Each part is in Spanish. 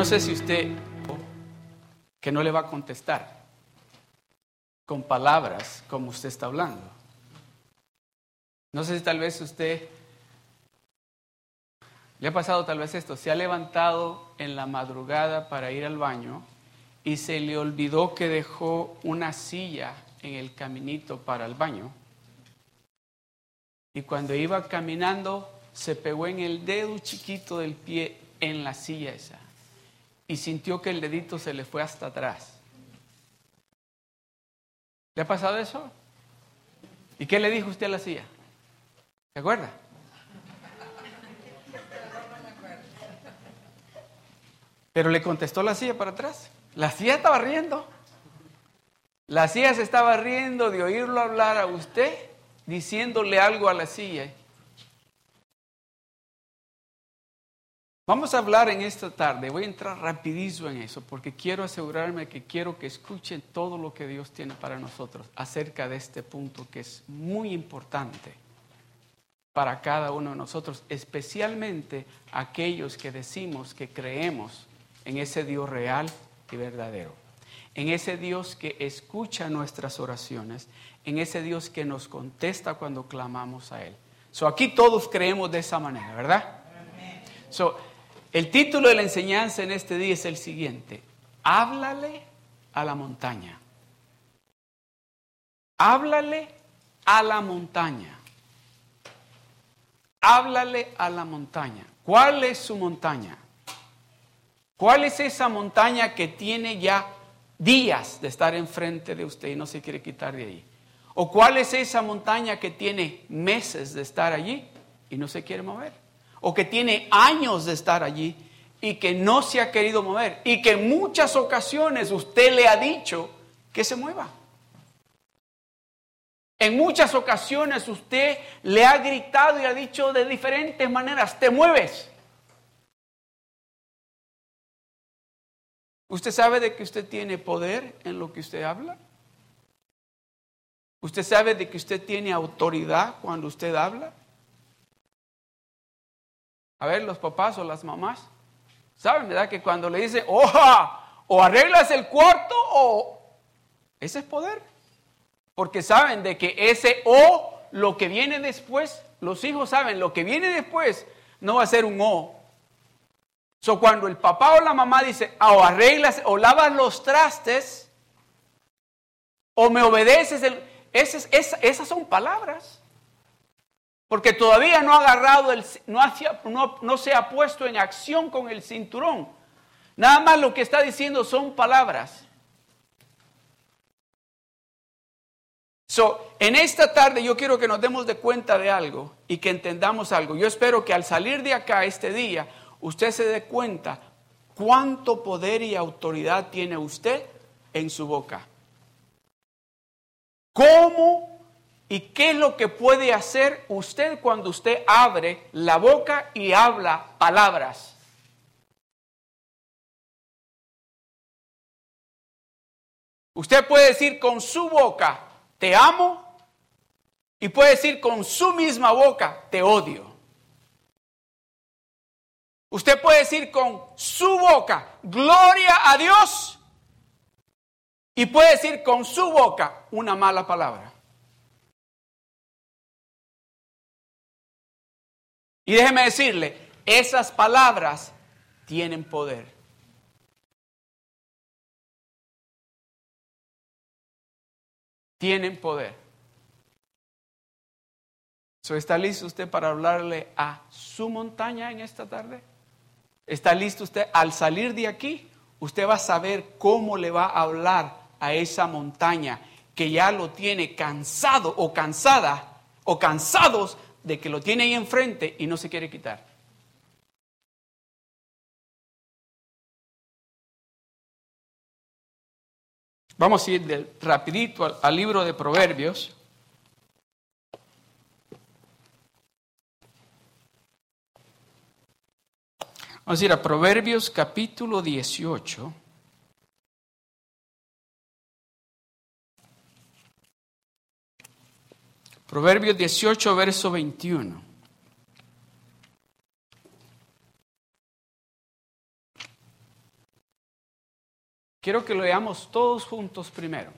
No sé si usted que no le va a contestar con palabras como usted está hablando. No sé si tal vez usted le ha pasado tal vez esto, se ha levantado en la madrugada para ir al baño y se le olvidó que dejó una silla en el caminito para el baño. Y cuando iba caminando se pegó en el dedo chiquito del pie en la silla esa y sintió que el dedito se le fue hasta atrás. ¿Le ha pasado eso? ¿Y qué le dijo usted a la silla? ¿Se acuerda? Pero le contestó la silla para atrás. La silla estaba riendo. La silla se estaba riendo de oírlo hablar a usted, diciéndole algo a la silla. Vamos a hablar en esta tarde, voy a entrar rapidísimo en eso, porque quiero asegurarme que quiero que escuchen todo lo que Dios tiene para nosotros acerca de este punto que es muy importante para cada uno de nosotros, especialmente aquellos que decimos que creemos en ese Dios real y verdadero, en ese Dios que escucha nuestras oraciones, en ese Dios que nos contesta cuando clamamos a Él. So, aquí todos creemos de esa manera, ¿verdad? So, el título de la enseñanza en este día es el siguiente. Háblale a la montaña. Háblale a la montaña. Háblale a la montaña. ¿Cuál es su montaña? ¿Cuál es esa montaña que tiene ya días de estar enfrente de usted y no se quiere quitar de ahí? ¿O cuál es esa montaña que tiene meses de estar allí y no se quiere mover? O que tiene años de estar allí y que no se ha querido mover y que en muchas ocasiones usted le ha dicho que se mueva. En muchas ocasiones usted le ha gritado y ha dicho de diferentes maneras, te mueves. ¿Usted sabe de que usted tiene poder en lo que usted habla? ¿Usted sabe de que usted tiene autoridad cuando usted habla? A ver, los papás o las mamás, ¿saben, verdad? Que cuando le dicen, oja, o arreglas el cuarto o... Ese es poder. Porque saben de que ese o, lo que viene después, los hijos saben, lo que viene después no va a ser un o. So, cuando el papá o la mamá dice, o arreglas, o lavas los trastes, o me obedeces, el, esas son palabras. Porque todavía no ha agarrado, el, no, no, se ha puesto en acción con el cinturón. Nada más lo que está diciendo son palabras. So, en esta tarde yo quiero que nos demos de cuenta de algo y que entendamos algo. Yo espero que al salir de acá este día, usted se dé cuenta cuánto poder y autoridad tiene usted en su boca. ¿Cómo ¿Y qué es lo que puede hacer usted cuando usted abre la boca y habla palabras? Usted puede decir con su boca, te amo, y puede decir con su misma boca, te odio. Usted puede decir con su boca, gloria a Dios, y puede decir con su boca una mala palabra. Y déjeme decirle, esas palabras tienen poder. Tienen poder. ¿Está listo usted para hablarle a su montaña en esta tarde? ¿Está listo usted? Al salir de aquí, usted va a saber cómo le va a hablar a esa montaña que ya lo tiene cansado o cansada o cansados de que lo tiene ahí enfrente y no se quiere quitar. Vamos a ir rapidito al, libro de Proverbios. Vamos a ir a Proverbios capítulo 18. Proverbios 18, verso 21. Quiero que lo leamos todos juntos primero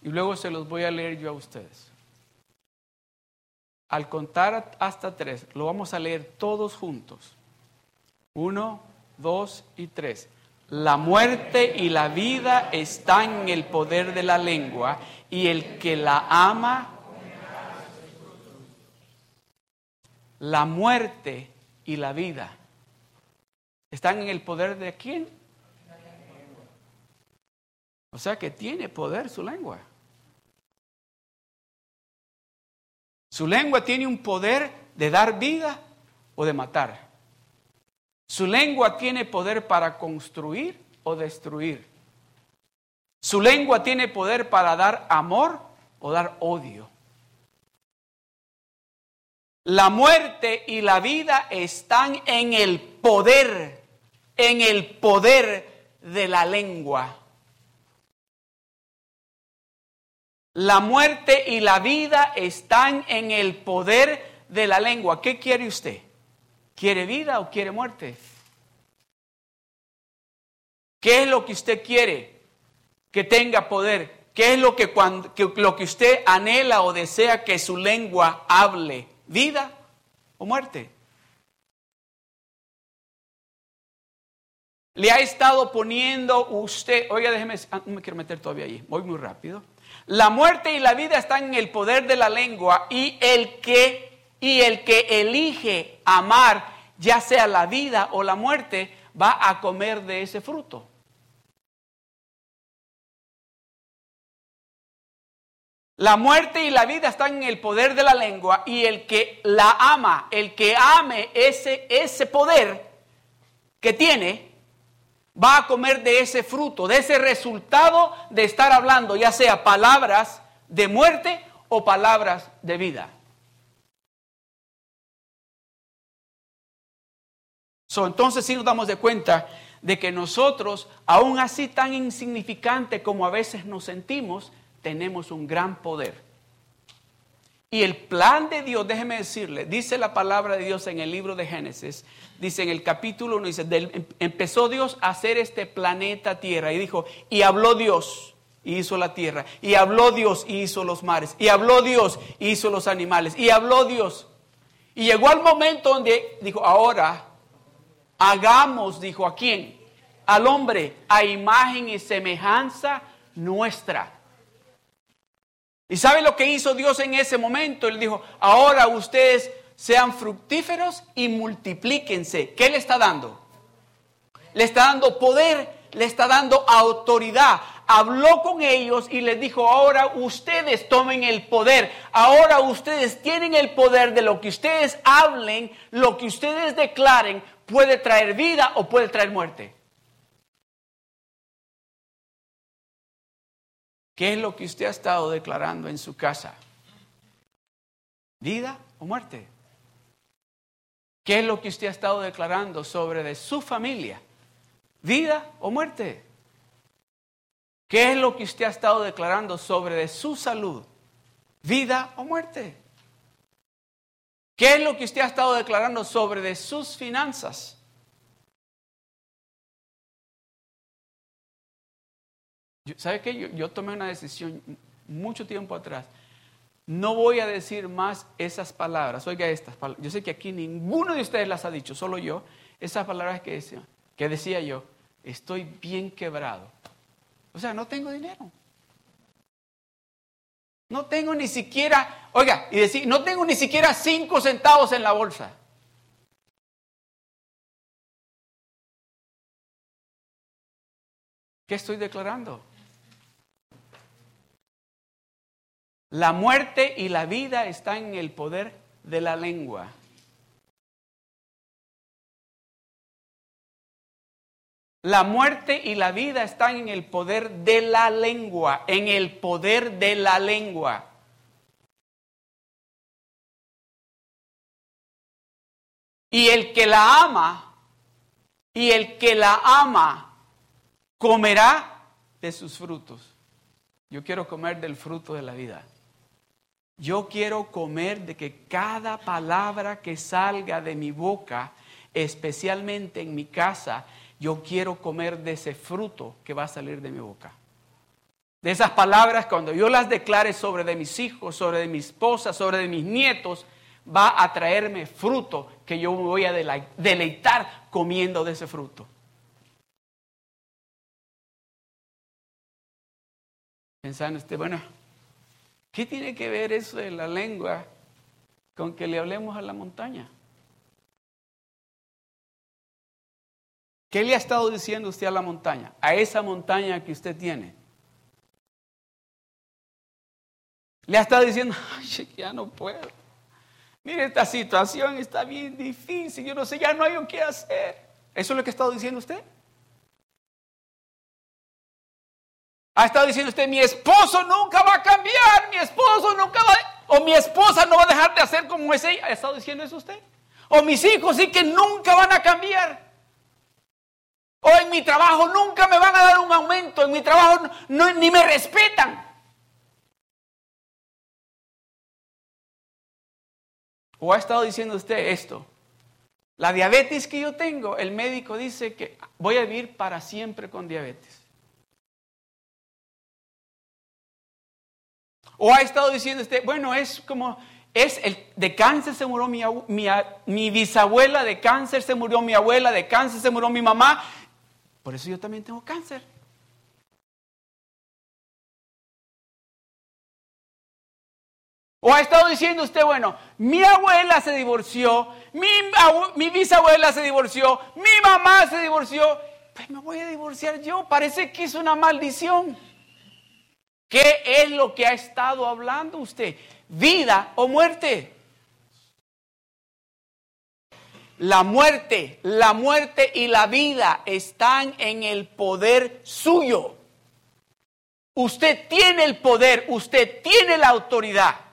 y luego se los voy a leer yo a ustedes. Al contar hasta tres, lo vamos a leer todos juntos. Uno, dos y tres. La muerte y la vida están en el poder de la lengua y el que la ama, la muerte y la vida están en el poder de quién? O sea que tiene poder su lengua. Su lengua tiene un poder de dar vida o de matar. Su lengua tiene poder para construir o destruir. Su lengua tiene poder para dar amor o dar odio. La muerte y la vida están en el poder, en el poder de la lengua. La muerte y la vida están en el poder de la lengua. ¿Qué quiere usted? ¿Quiere vida o quiere muerte? ¿Qué es lo que usted quiere que tenga poder? ¿Qué es lo que, cuando, lo que usted anhela o desea que su lengua hable? ¿Vida o muerte? Le ha estado poniendo usted, oiga, déjeme, ah, no me quiero meter todavía ahí, voy muy rápido. La muerte y la vida están en el poder de la lengua y el que y el que elige amar, ya sea la vida o la muerte, va a comer de ese fruto. La muerte y la vida están en el poder de la lengua y el que la ama, el que ame ese, ese poder que tiene, va a comer de ese fruto, de ese resultado de estar hablando, ya sea palabras de muerte o palabras de vida. entonces sí nos damos de cuenta de que nosotros, aún así tan insignificante como a veces nos sentimos, tenemos un gran poder. Y el plan de Dios, déjeme decirle, dice la palabra de Dios en el libro de Génesis, dice en el capítulo 1, dice, em, empezó Dios a hacer este planeta Tierra y dijo, y habló Dios y hizo la tierra, y habló Dios y hizo los mares, y habló Dios y hizo los animales, y habló Dios. Y llegó al momento donde dijo, ahora hagamos, dijo, ¿a quién? Al hombre, a imagen y semejanza nuestra. ¿Y sabe lo que hizo Dios en ese momento? Él dijo, ahora ustedes sean fructíferos y multiplíquense. ¿Qué le está dando? Le está dando poder, le está dando autoridad. Habló con ellos y les dijo, ahora ustedes tomen el poder. Ahora ustedes tienen el poder de lo que ustedes hablen, lo que ustedes declaren, puede traer vida o puede traer muerte. ¿Qué es lo que usted ha estado declarando en su casa? ¿Vida o muerte? ¿Qué es lo que usted ha estado declarando sobre de su familia? ¿Vida o muerte? ¿Qué es lo que usted ha estado declarando sobre de su salud? ¿Vida o muerte? ¿Qué es lo que usted ha estado declarando sobre de sus finanzas? ¿Sabe qué? Yo, tomé una decisión mucho tiempo atrás. No voy a decir más esas palabras. Oiga estas. Yo sé que aquí ninguno de ustedes las ha dicho, solo yo. Esas palabras que decía, que decía yo, estoy bien quebrado. O sea, no tengo dinero. No tengo ni siquiera, oiga, y decir, no tengo ni siquiera cinco centavos en la bolsa. ¿Qué estoy declarando? La muerte y la vida están en el poder de la lengua. La muerte y la vida están en el poder de la lengua, en el poder de la lengua. Y el que la ama, y el que la ama, comerá de sus frutos. Yo quiero comer del fruto de la vida. Yo quiero comer de que cada palabra que salga de mi boca, especialmente en mi casa, Yo quiero comer de ese fruto que va a salir de mi boca. De esas palabras, cuando yo las declare sobre de mis hijos, sobre de mi esposa, sobre de mis nietos, va a traerme fruto que yo me voy a deleitar comiendo de ese fruto. Pensando usted, bueno, ¿qué tiene que ver eso de la lengua con que le hablemos a la montaña? ¿Qué le ha estado diciendo usted a la montaña? A esa montaña que usted tiene. Le ha estado diciendo, ay, ya no puedo. Mire, esta situación está bien difícil, yo no sé, ya no hay qué hacer. ¿Eso es lo que ha estado diciendo usted? Ha estado diciendo usted, mi esposo nunca va a cambiar, mi esposo nunca va a... O mi esposa no va a dejar de hacer como es ella. ¿Ha estado diciendo eso usted? O mis hijos sí que nunca van a cambiar. O en mi trabajo nunca me van a dar un aumento, en mi trabajo ni me respetan. ¿O ha estado diciendo usted esto? La diabetes que yo tengo, el médico dice que voy a vivir para siempre con diabetes. ¿O ha estado diciendo usted, bueno, es como, es el, de cáncer se murió mi, mi, mi bisabuela, de cáncer se murió mi abuela, de cáncer se murió mi mamá, por eso yo también tengo cáncer. O ha estado diciendo usted, bueno, mi abuela se divorció, mi, bisabuela se divorció, mi mamá se divorció, pues me voy a divorciar yo. Parece que es una maldición. ¿Qué es lo que ha estado hablando usted? ¿Vida o muerte? La muerte, la muerte y la vida están en el poder suyo. Usted tiene el poder, usted tiene la autoridad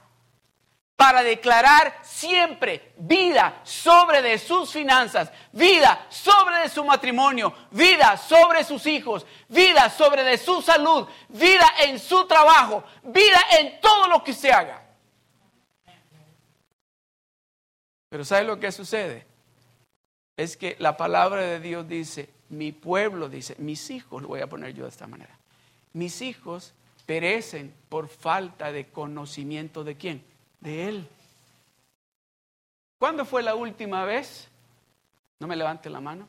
para declarar siempre vida sobre de sus finanzas, vida sobre de su matrimonio, vida sobre sus hijos, vida sobre de su salud, vida en su trabajo, vida en todo lo que se haga. Pero ¿sabe lo que sucede? Es que la palabra de Dios dice, mi pueblo dice, mis hijos, lo voy a poner yo de esta manera, mis hijos perecen por falta de conocimiento de quién? De Él. ¿Cuándo fue la última vez? No me levante la mano.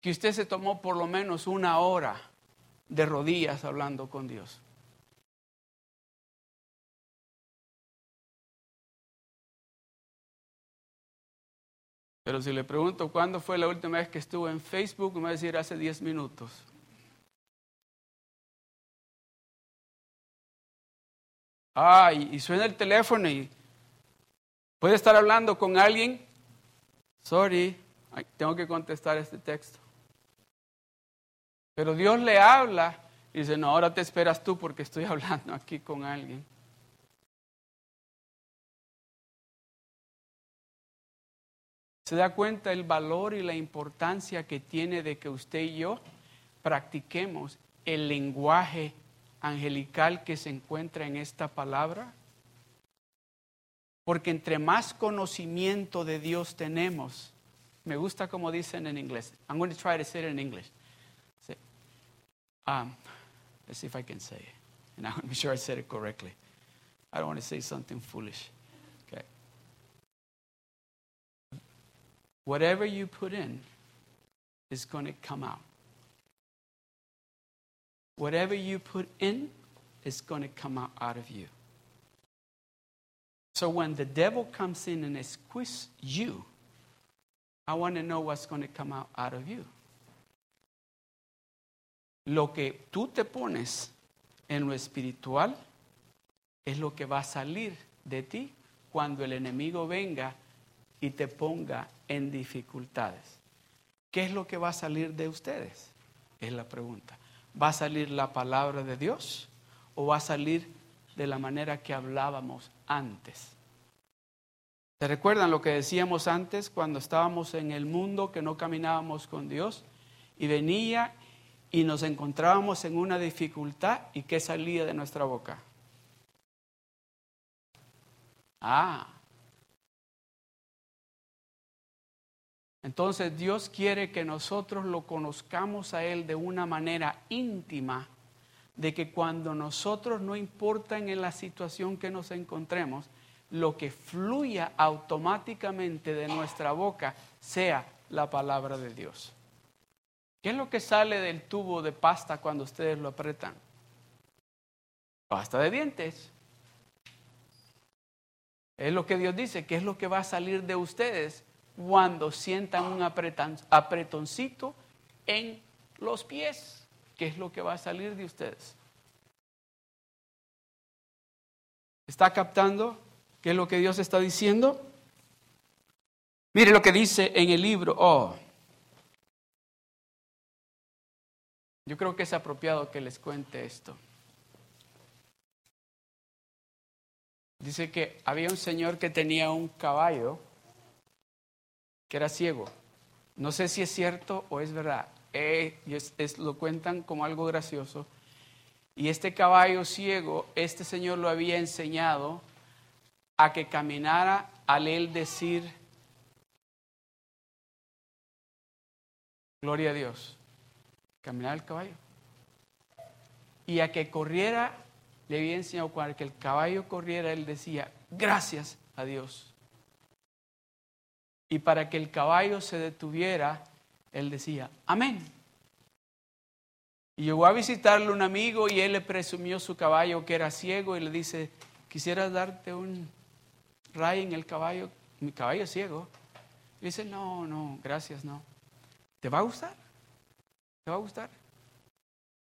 Que usted se tomó por lo menos una hora de rodillas hablando con Dios. Pero si le pregunto cuándo fue la última vez que estuvo en Facebook, me va a decir hace 10 minutos. Ah, y, suena el teléfono y puede estar hablando con alguien. Sorry, tengo que contestar este texto. Pero Dios le habla y dice, no, ahora te esperas tú porque estoy hablando aquí con alguien. ¿Se da cuenta el valor y la importancia que tiene de que usted y yo practiquemos el lenguaje angelical que se encuentra en esta palabra? Porque entre más conocimiento de Dios tenemos, me gusta como dicen en inglés. I'm going to try to say it in English. Um, let's see if I can say it. And I sure I said it correctly. I don't want to say something foolish. Okay. Whatever you put in is going to come out. Whatever you put in is going to come out, out of you. So when the devil comes in and squeezes you, I want to know what's going to come out, out of you. Lo que tú te pones en lo espiritual es lo que va a salir de ti cuando el enemigo venga y te ponga en dificultades. ¿Qué es lo que va a salir de ustedes? Es la pregunta. ¿Va a salir la palabra de Dios o va a salir de la manera que hablábamos antes? ¿Se recuerdan lo que decíamos antes cuando estábamos en el mundo que no caminábamos con Dios y venía y nos encontrábamos en una dificultad y qué salía de nuestra boca? Ah, Entonces Dios quiere que nosotros lo conozcamos a Él de una manera íntima, de que cuando nosotros no importa en la situación que nos encontremos, lo que fluya automáticamente de nuestra boca sea la palabra de Dios. ¿Qué es lo que sale del tubo de pasta cuando ustedes lo apretan? Pasta de dientes. Es lo que Dios dice, que es lo que va a salir de ustedes cuando sientan un apretoncito en los pies, que es lo que va a salir de ustedes. ¿Está captando qué es lo que Dios está diciendo? Mire lo que dice en el libro. Oh, yo creo que es apropiado que les cuente esto. Dice que había un señor que tenía un caballo que era ciego. No sé si es cierto o es verdad. Eh, lo cuentan como algo gracioso. Y este caballo ciego, este señor lo había enseñado a que caminara al él decir, gloria a Dios, caminar el caballo. Y a que corriera, le había enseñado cuando el caballo corriera, él decía, gracias a Dios y para que el caballo se detuviera, él decía, amén. Y llegó a visitarle un amigo y él le presumió su caballo que era ciego y le dice, quisiera darte un ray en el caballo, mi caballo es ciego. Y dice, no, no, gracias, no. ¿Te va a gustar? ¿Te va a gustar?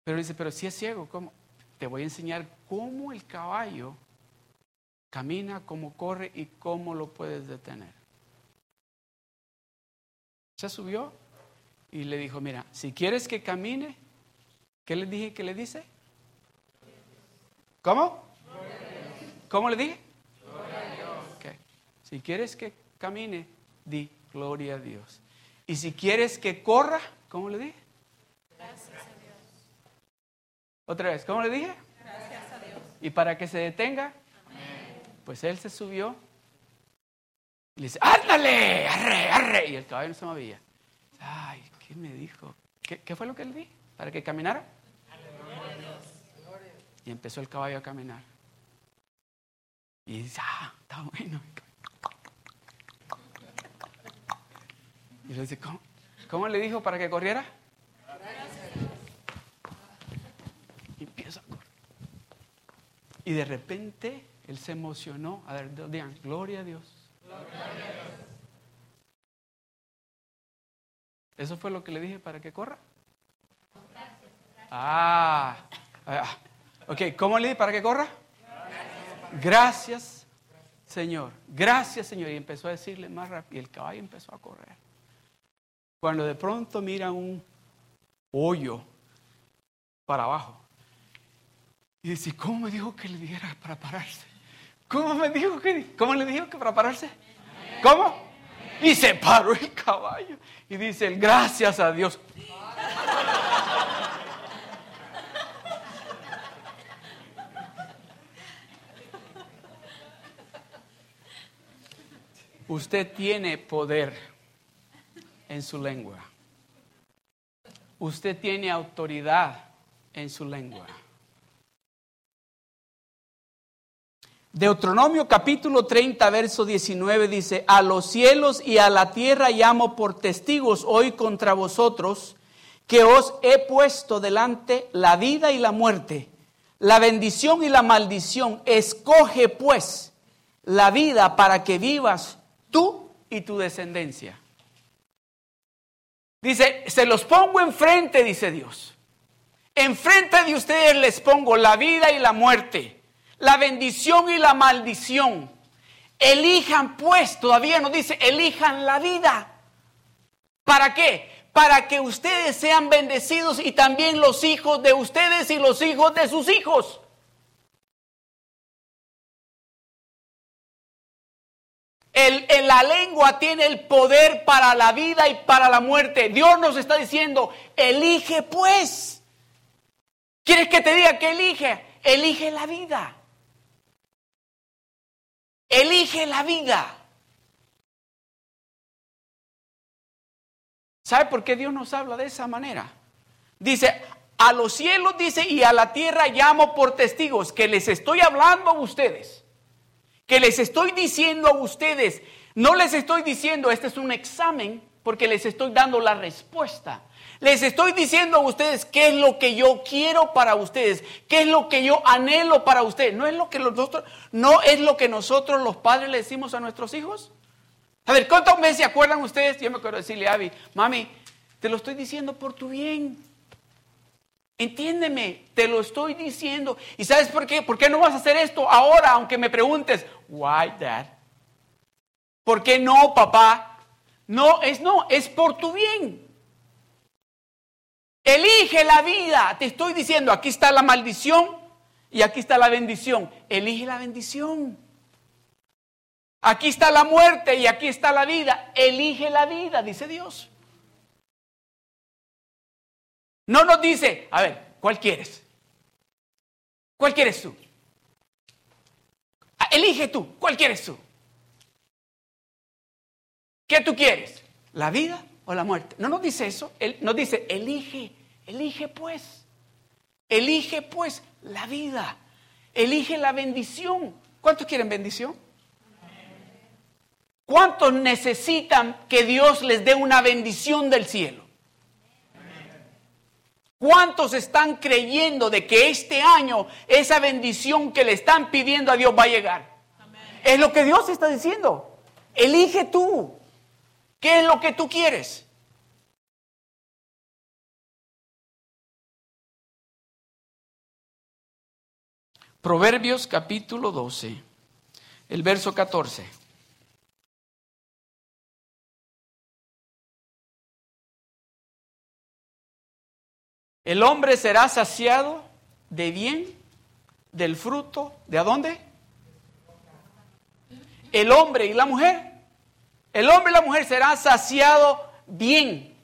Pero dice, pero si es ciego, ¿cómo? Te voy a enseñar cómo el caballo camina, cómo corre y cómo lo puedes detener. Se subió y le dijo, mira, si quieres que camine, ¿qué le dije que le dice? ¿Cómo? ¿Cómo le dije? Si quieres que camine, di gloria a Dios. Y si quieres que corra, ¿cómo le dije? Gracias a Dios. Otra vez, ¿cómo le dije? Gracias a Dios. Y para que se detenga, pues él se subió y le dice, ándale, arre, arre. Y el caballo no se movía. Ay, ¿qué me dijo? ¿Qué, fue lo que le di? ¿Para que caminara? Y empezó el caballo a caminar. Y dice, ah, está bueno. Y le dice, ¿cómo, ¿cómo le dijo para que corriera? Y empieza a correr. Y de repente él se emocionó. A ver, digan, gloria a Dios. ¿Eso fue lo que le dije para que corra? Ah, ah, ok, ¿cómo le dije para que corra? Gracias, Señor. Gracias, Señor. Y empezó a decirle más rápido. Y el caballo empezó a correr. Cuando de pronto mira un hoyo para abajo. Y dice, ¿cómo me dijo que le dijera para pararse? ¿Cómo me dijo que, cómo le dijo que para pararse? ¿Cómo? Y se paró el caballo. Y dice, gracias a Dios. Usted tiene poder en su lengua. Usted tiene autoridad en su lengua. Deuteronomio capítulo 30, verso 19 dice, a los cielos y a la tierra llamo por testigos hoy contra vosotros, que os he puesto delante la vida y la muerte, la bendición y la maldición. Escoge pues la vida para que vivas tú y tu descendencia. Dice, se los pongo enfrente, dice Dios. Enfrente de ustedes les pongo la vida y la muerte la bendición y la maldición. Elijan pues, todavía nos dice, elijan la vida. ¿Para qué? Para que ustedes sean bendecidos y también los hijos de ustedes y los hijos de sus hijos. El, la lengua tiene el poder para la vida y para la muerte. Dios nos está diciendo, elige pues. ¿Quieres que te diga que elige? Elige la vida. Elige la vida. ¿Sabe por qué Dios nos habla de esa manera? Dice, a los cielos dice, y a la tierra llamo por testigos, que les estoy hablando a ustedes, que les estoy diciendo a ustedes, no les estoy diciendo, este es un examen, porque les estoy dando la respuesta. Les estoy diciendo a ustedes qué es lo que yo quiero para ustedes, qué es lo que yo anhelo para ustedes. No es lo que nosotros, no es lo que nosotros los padres le decimos a nuestros hijos. A ver, ¿cuántas veces se acuerdan ustedes? Yo me acuerdo decirle a Abby, mami, te lo estoy diciendo por tu bien. Entiéndeme, te lo estoy diciendo. ¿Y sabes por qué? ¿Por qué no vas a hacer esto ahora, aunque me preguntes, why dad? ¿Por qué no, papá? No, es no, es por tu bien. Elige la vida. Te estoy diciendo, aquí está la maldición y aquí está la bendición. Elige la bendición. Aquí está la muerte y aquí está la vida. Elige la vida, dice Dios. No nos dice, a ver, ¿cuál quieres? ¿Cuál quieres tú? Ah, elige tú, ¿cuál quieres tú? ¿Qué tú quieres? ¿La vida o la muerte? No nos dice eso, Él nos dice, elige, elige pues, elige pues la vida, elige la bendición. ¿Cuántos quieren bendición? ¿Cuántos necesitan que Dios les dé una bendición del cielo? ¿Cuántos están creyendo de que este año esa bendición que le están pidiendo a Dios va a llegar? Es lo que Dios está diciendo. Elige tú. ¿Qué es lo que tú quieres? Proverbios capítulo 12, el verso 14. El hombre será saciado de bien del fruto. ¿De a dónde? El hombre y la mujer. El hombre y la mujer serán saciado bien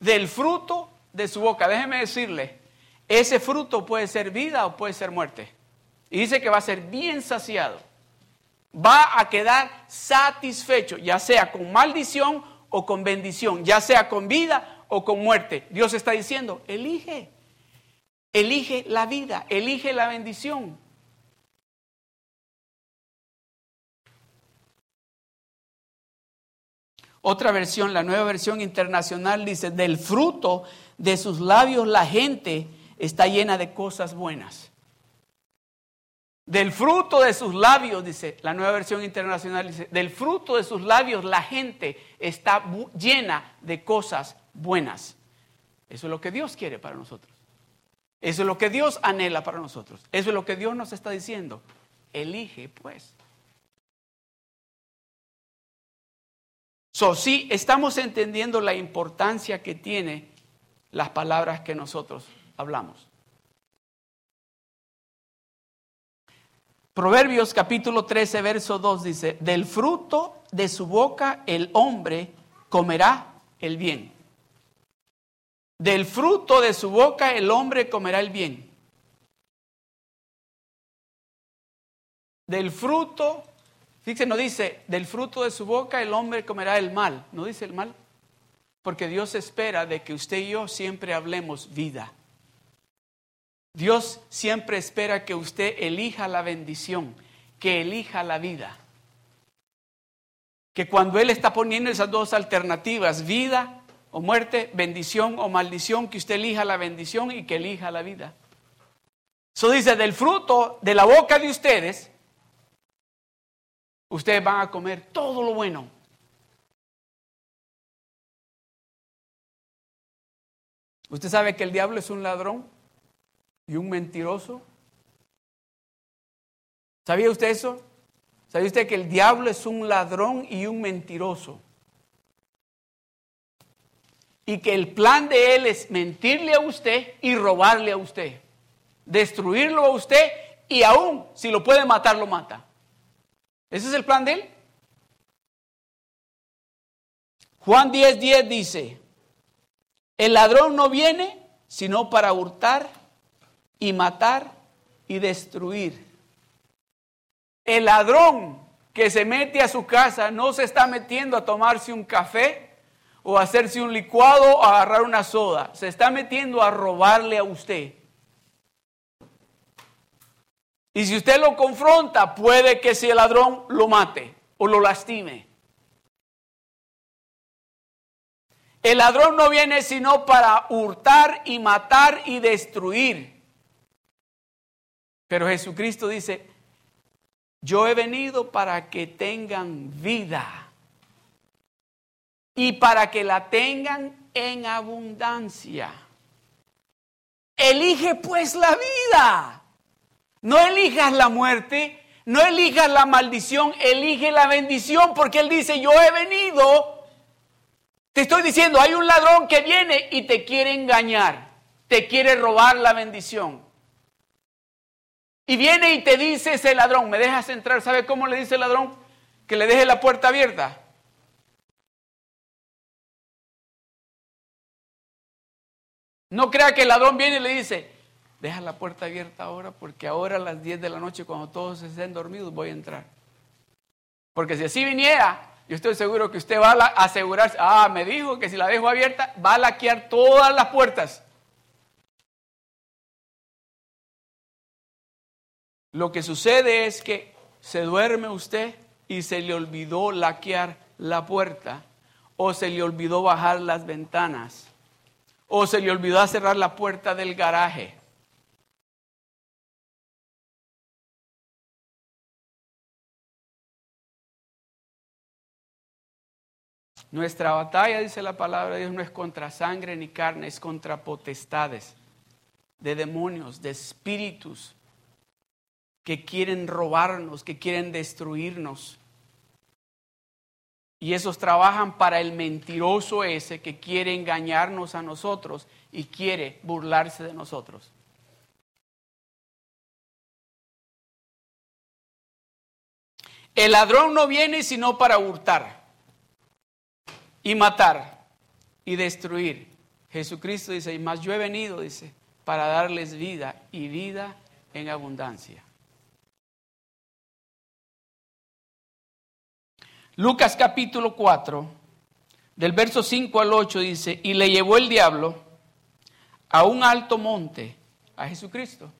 del fruto de su boca. Déjeme decirle, ese fruto puede ser vida o puede ser muerte. Y dice que va a ser bien saciado. Va a quedar satisfecho, ya sea con maldición o con bendición, ya sea con vida o con muerte. Dios está diciendo, elige, elige la vida, elige la bendición. Otra versión, la nueva versión internacional dice, del fruto de sus labios la gente está llena de cosas buenas. Del fruto de sus labios, dice la nueva versión internacional, dice, del fruto de sus labios la gente está llena de cosas buenas. Eso es lo que Dios quiere para nosotros. Eso es lo que Dios anhela para nosotros. Eso es lo que Dios nos está diciendo. Elige pues. So, sí, estamos entendiendo la importancia que tiene las palabras que nosotros hablamos. Proverbios capítulo 13, verso 2 dice, del fruto de su boca el hombre comerá el bien. Del fruto de su boca el hombre comerá el bien. Del fruto, fíjense, no dice, del fruto de su boca el hombre comerá el mal. No dice el mal. Porque Dios espera de que usted y yo siempre hablemos vida. Dios siempre espera que usted elija la bendición, que elija la vida. Que cuando Él está poniendo esas dos alternativas, vida o muerte, bendición o maldición, que usted elija la bendición y que elija la vida. Eso dice, del fruto de la boca de ustedes, ustedes van a comer todo lo bueno. ¿Usted sabe que el diablo es un ladrón y un mentiroso? ¿Sabía usted eso? ¿Sabía usted que el diablo es un ladrón y un mentiroso? y que el plan de él es mentirle a usted y robarle a usted, destruirlo a usted y aún si lo puede matar, lo mata. Ese es el plan de él. Juan 10:10 10 dice, el ladrón no viene sino para hurtar y matar y destruir. El ladrón que se mete a su casa no se está metiendo a tomarse un café o hacerse un licuado o agarrar una soda. Se está metiendo a robarle a usted. Y si usted lo confronta, puede que el ladrón lo mate o lo lastime. El ladrón no viene sino para hurtar y matar y destruir. Pero Jesucristo dice, yo he venido para que tengan vida y para que la tengan en abundancia. Elige pues la vida. No elijas la muerte, no elijas la maldición, elige la bendición, porque Él dice, yo he venido. Te estoy diciendo, hay un ladrón que viene y te quiere engañar, te quiere robar la bendición. Y viene y te dice ese ladrón, ¿me dejas entrar? ¿Sabe cómo le dice el ladrón? Que le deje la puerta abierta. No crea que el ladrón viene y le dice, deja la puerta abierta ahora porque ahora a las 10 de la noche cuando todos estén dormidos voy a entrar. Porque si así viniera, yo estoy seguro que usted va a asegurarse, ah, me dijo que si la dejo abierta va a laquear todas las puertas. Lo que sucede es que se duerme usted y se le olvidó laquear la puerta o se le olvidó bajar las ventanas o se le olvidó cerrar la puerta del garaje Nuestra batalla, dice la palabra de Dios, no es contra sangre ni carne, es contra potestades, de demonios, de espíritus que quieren robarnos, que quieren destruirnos. Y esos trabajan para el mentiroso ese que quiere engañarnos a nosotros y quiere burlarse de nosotros. El ladrón no viene sino para hurtar y matar y destruir. Jesucristo dice, y más yo he venido, dice, para darles vida y vida en abundancia. Lucas capítulo 4, del verso 5 al 8 dice, y le llevó el diablo a un alto monte, a Jesucristo.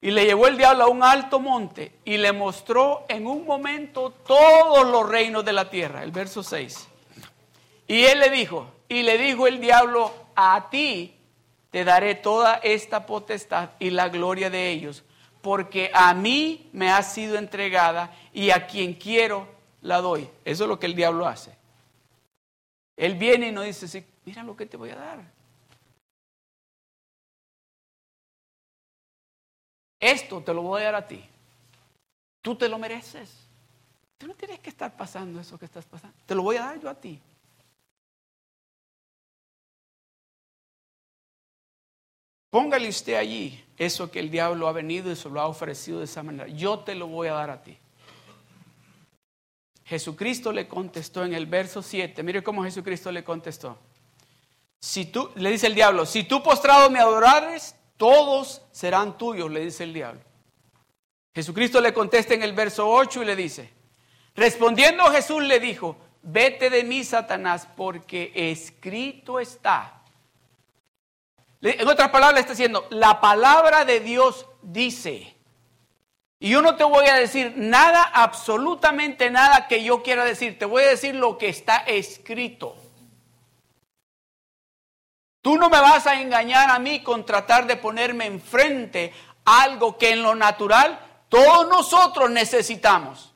Y le llevó el diablo a un alto monte y le mostró en un momento todos los reinos de la tierra, el verso 6. Y él le dijo, y le dijo el diablo, a ti te daré toda esta potestad y la gloria de ellos, porque a mí me ha sido entregada y a quien quiero la doy. Eso es lo que el diablo hace. Él viene y nos dice, sí, mira lo que te voy a dar. Esto te lo voy a dar a ti. Tú te lo mereces. Tú no tienes que estar pasando eso que estás pasando. Te lo voy a dar yo a ti. Póngale usted allí eso que el diablo ha venido y se lo ha ofrecido de esa manera. Yo te lo voy a dar a ti. Jesucristo le contestó en el verso 7. Mire cómo Jesucristo le contestó. Si tú, le dice el diablo, si tú postrado me adorares, todos serán tuyos, le dice el diablo. Jesucristo le contesta en el verso 8 y le dice, respondiendo Jesús le dijo, vete de mí, Satanás, porque escrito está en otras palabras, está diciendo, la palabra de Dios dice. Y yo no te voy a decir nada, absolutamente nada que yo quiera decir. Te voy a decir lo que está escrito. Tú no me vas a engañar a mí con tratar de ponerme enfrente algo que en lo natural todos nosotros necesitamos.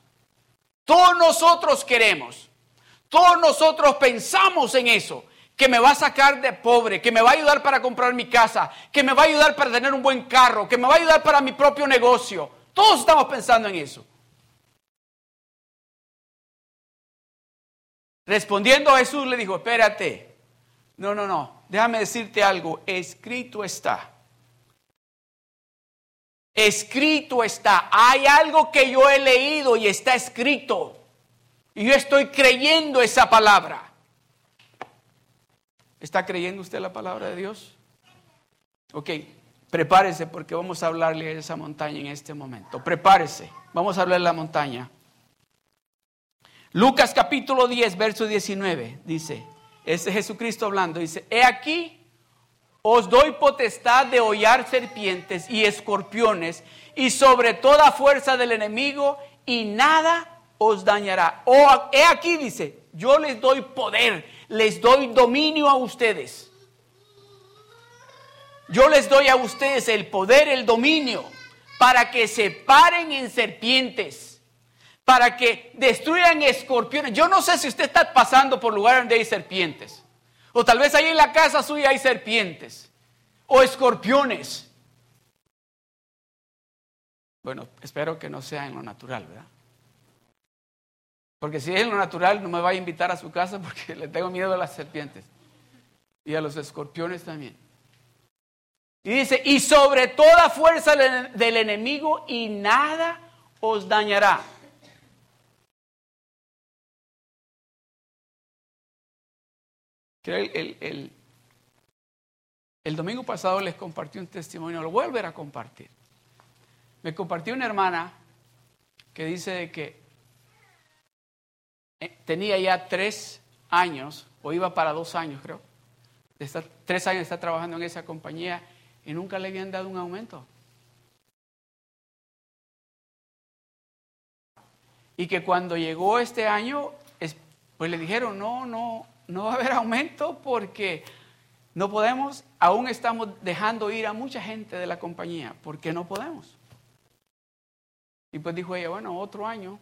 Todos nosotros queremos. Todos nosotros pensamos en eso que me va a sacar de pobre, que me va a ayudar para comprar mi casa, que me va a ayudar para tener un buen carro, que me va a ayudar para mi propio negocio. Todos estamos pensando en eso. Respondiendo a Jesús le dijo, espérate, no, no, no, déjame decirte algo, escrito está. Escrito está. Hay algo que yo he leído y está escrito. Y yo estoy creyendo esa palabra. ¿Está creyendo usted la palabra de Dios? Ok, prepárese porque vamos a hablarle de esa montaña en este momento. Prepárese, vamos a hablar de la montaña. Lucas capítulo 10, verso 19 dice, ese Jesucristo hablando, dice, he aquí, os doy potestad de hollar serpientes y escorpiones y sobre toda fuerza del enemigo y nada os dañará. O he aquí, dice, yo les doy poder, les doy dominio a ustedes. Yo les doy a ustedes el poder, el dominio, para que se paren en serpientes, para que destruyan escorpiones. Yo no sé si usted está pasando por lugares donde hay serpientes, o tal vez ahí en la casa suya hay serpientes, o escorpiones. Bueno, espero que no sea en lo natural, ¿verdad? Porque si es en lo natural, no me va a invitar a su casa porque le tengo miedo a las serpientes y a los escorpiones también. Y dice, y sobre toda fuerza del enemigo y nada os dañará. El, el, el, domingo pasado les compartí un testimonio, lo voy a a compartir. Me compartió una hermana que dice que tenía ya tres años, o iba para dos años creo, de tres años está trabajando en esa compañía y nunca le habían dado un aumento. Y que cuando llegó este año, pues le dijeron, no, no, no va a haber aumento porque no podemos, aún estamos dejando ir a mucha gente de la compañía, porque no podemos. Y pues dijo ella, bueno, otro año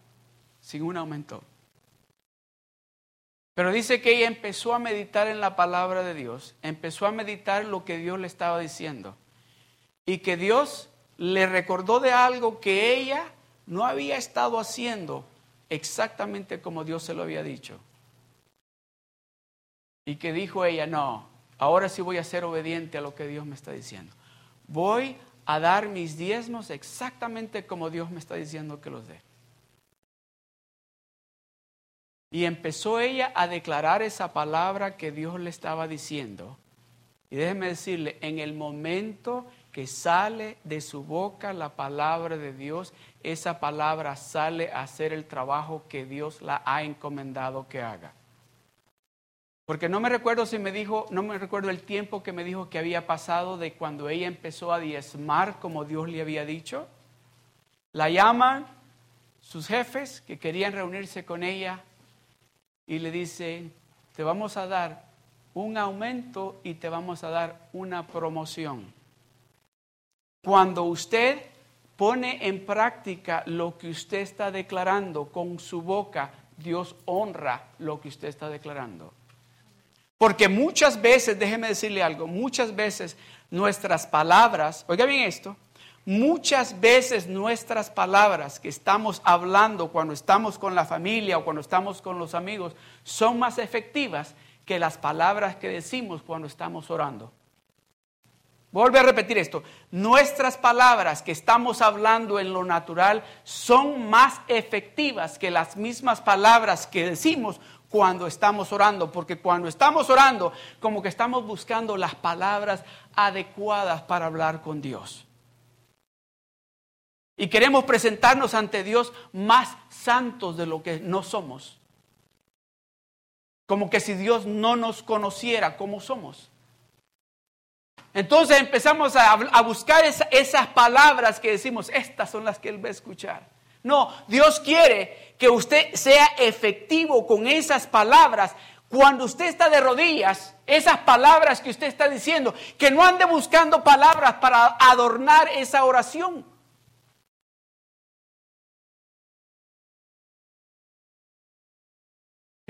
sin un aumento. Pero dice que ella empezó a meditar en la palabra de Dios, empezó a meditar lo que Dios le estaba diciendo y que Dios le recordó de algo que ella no había estado haciendo exactamente como Dios se lo había dicho. Y que dijo ella, no, ahora sí voy a ser obediente a lo que Dios me está diciendo. Voy a dar mis diezmos exactamente como Dios me está diciendo que los dé. Y empezó ella a declarar esa palabra que Dios le estaba diciendo. Y déjeme decirle, en el momento que sale de su boca la palabra de Dios, esa palabra sale a hacer el trabajo que Dios la ha encomendado que haga. Porque no me recuerdo si me dijo, no me recuerdo el tiempo que me dijo que había pasado de cuando ella empezó a diezmar como Dios le había dicho. La llaman sus jefes que querían reunirse con ella y le dice, te vamos a dar un aumento y te vamos a dar una promoción. Cuando usted pone en práctica lo que usted está declarando con su boca, Dios honra lo que usted está declarando. Porque muchas veces, déjeme decirle algo, muchas veces nuestras palabras, oiga bien esto, Muchas veces nuestras palabras que estamos hablando cuando estamos con la familia o cuando estamos con los amigos son más efectivas que las palabras que decimos cuando estamos orando. Vuelve a repetir esto. Nuestras palabras que estamos hablando en lo natural son más efectivas que las mismas palabras que decimos cuando estamos orando, porque cuando estamos orando, como que estamos buscando las palabras adecuadas para hablar con Dios. Y queremos presentarnos ante Dios más santos de lo que no somos. Como que si Dios no nos conociera como somos. Entonces empezamos a, buscar esas palabras que decimos, estas son las que Él va a escuchar. No, Dios quiere que usted sea efectivo con esas palabras. Cuando usted está de rodillas, esas palabras que usted está diciendo, que no ande buscando palabras para adornar esa oración.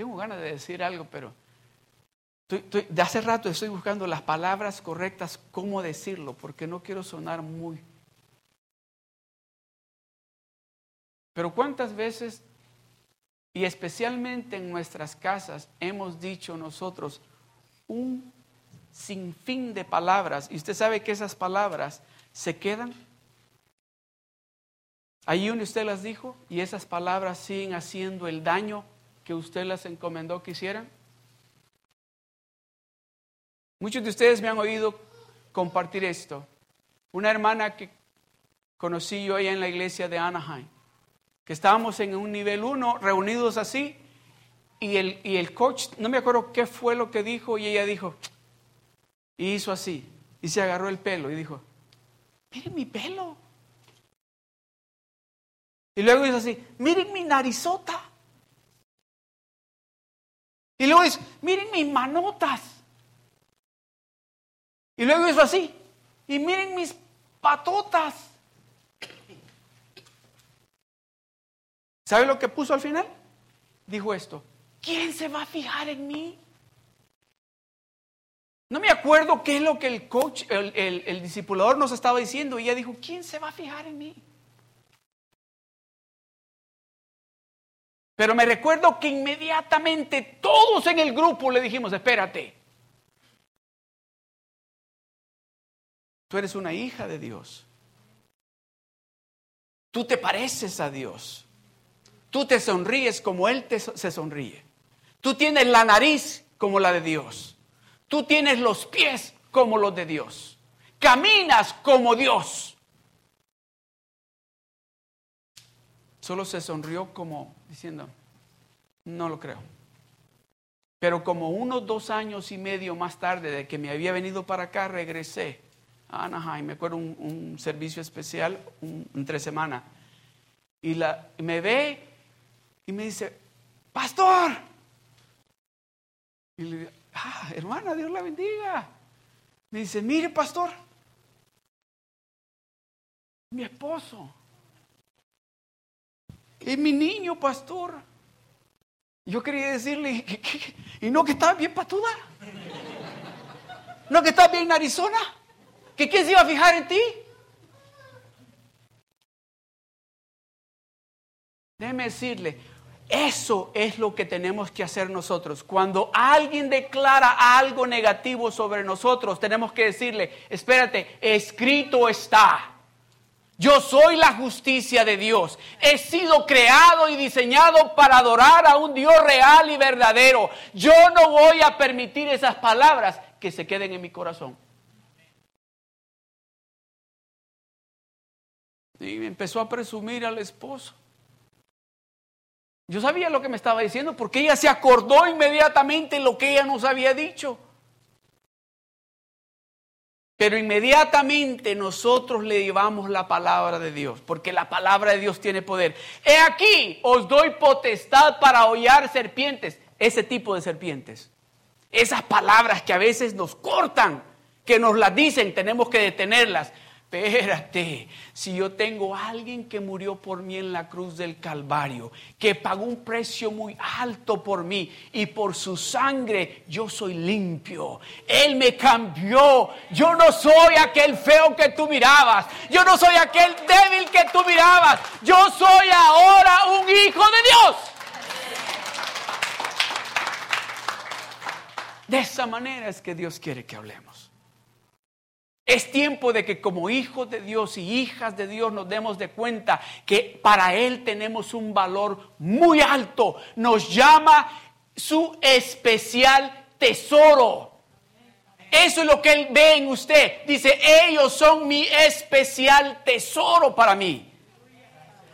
Tengo ganas de decir algo, pero de hace rato estoy buscando las palabras correctas, cómo decirlo, porque no quiero sonar muy. Pero cuántas veces, y especialmente en nuestras casas, hemos dicho nosotros un sinfín de palabras, y usted sabe que esas palabras se quedan. Allí donde usted las dijo, y esas palabras siguen haciendo el daño que usted las encomendó que hicieran? Muchos de ustedes me han oído compartir esto. Una hermana que conocí yo allá en la iglesia de Anaheim, que estábamos en un nivel 1 reunidos así, y el, y el coach, no me acuerdo qué fue lo que dijo, y ella dijo, y hizo así, y se agarró el pelo y dijo, miren mi pelo. Y luego hizo así, miren mi narizota. Y luego dice, miren mis manotas. Y luego hizo así, y miren mis patotas. ¿Sabe lo que puso al final? Dijo esto, ¿quién se va a fijar en mí? No me acuerdo qué es lo que el coach, el, el, discipulador nos estaba diciendo. Y ella dijo, ¿quién se va a fijar en mí? Pero me recuerdo que inmediatamente todos en el grupo le dijimos, espérate. Tú eres una hija de Dios. Tú te pareces a Dios. Tú te sonríes como Él te, se sonríe. Tú tienes la nariz como la de Dios. Tú tienes los pies como los de Dios. Caminas como Dios. Solo se sonrió como diciendo, no lo creo. Pero como unos dos años y medio más tarde de que me había venido para acá, regresé a Anaheim. Me acuerdo un, servicio especial, un, tres semanas. Y la, me ve y me dice, pastor. Y le digo, Ah, hermana, Dios la bendiga. Me dice, mire, pastor, mi esposo. Es mi niño, pastor. Yo quería decirle, y no que estaba bien patuda. No que estaba bien en Arizona. ¿Que quién se iba a fijar en ti? Déjeme decirle, eso es lo que tenemos que hacer nosotros. Cuando alguien declara algo negativo sobre nosotros, tenemos que decirle, espérate, escrito está. Yo soy la justicia de Dios. He sido creado y diseñado para adorar a un Dios real y verdadero. Yo no voy a permitir esas palabras que se queden en mi corazón. Y me empezó a presumir al esposo. Yo sabía lo que me estaba diciendo porque ella se acordó inmediatamente lo que ella nos había dicho. Pero inmediatamente nosotros le llevamos la palabra de Dios, porque la palabra de Dios tiene poder. He aquí, os doy potestad para hollar serpientes, ese tipo de serpientes. Esas palabras que a veces nos cortan, que nos las dicen, tenemos que detenerlas espérate, si yo tengo a alguien que murió por mí en la cruz del Calvario, que pagó un precio muy alto por mí y por su sangre yo soy limpio. Él me cambió. Yo no soy aquel feo que tú mirabas. Yo no soy aquel débil que tú mirabas. Yo soy ahora un hijo de Dios. De esa manera es que Dios quiere que hablemos. Es tiempo de que como hijos de Dios y hijas de Dios nos demos de cuenta que para Él tenemos un valor muy alto. Nos llama su especial tesoro. Eso es lo que Él ve en usted. Dice, ellos son mi especial tesoro para mí.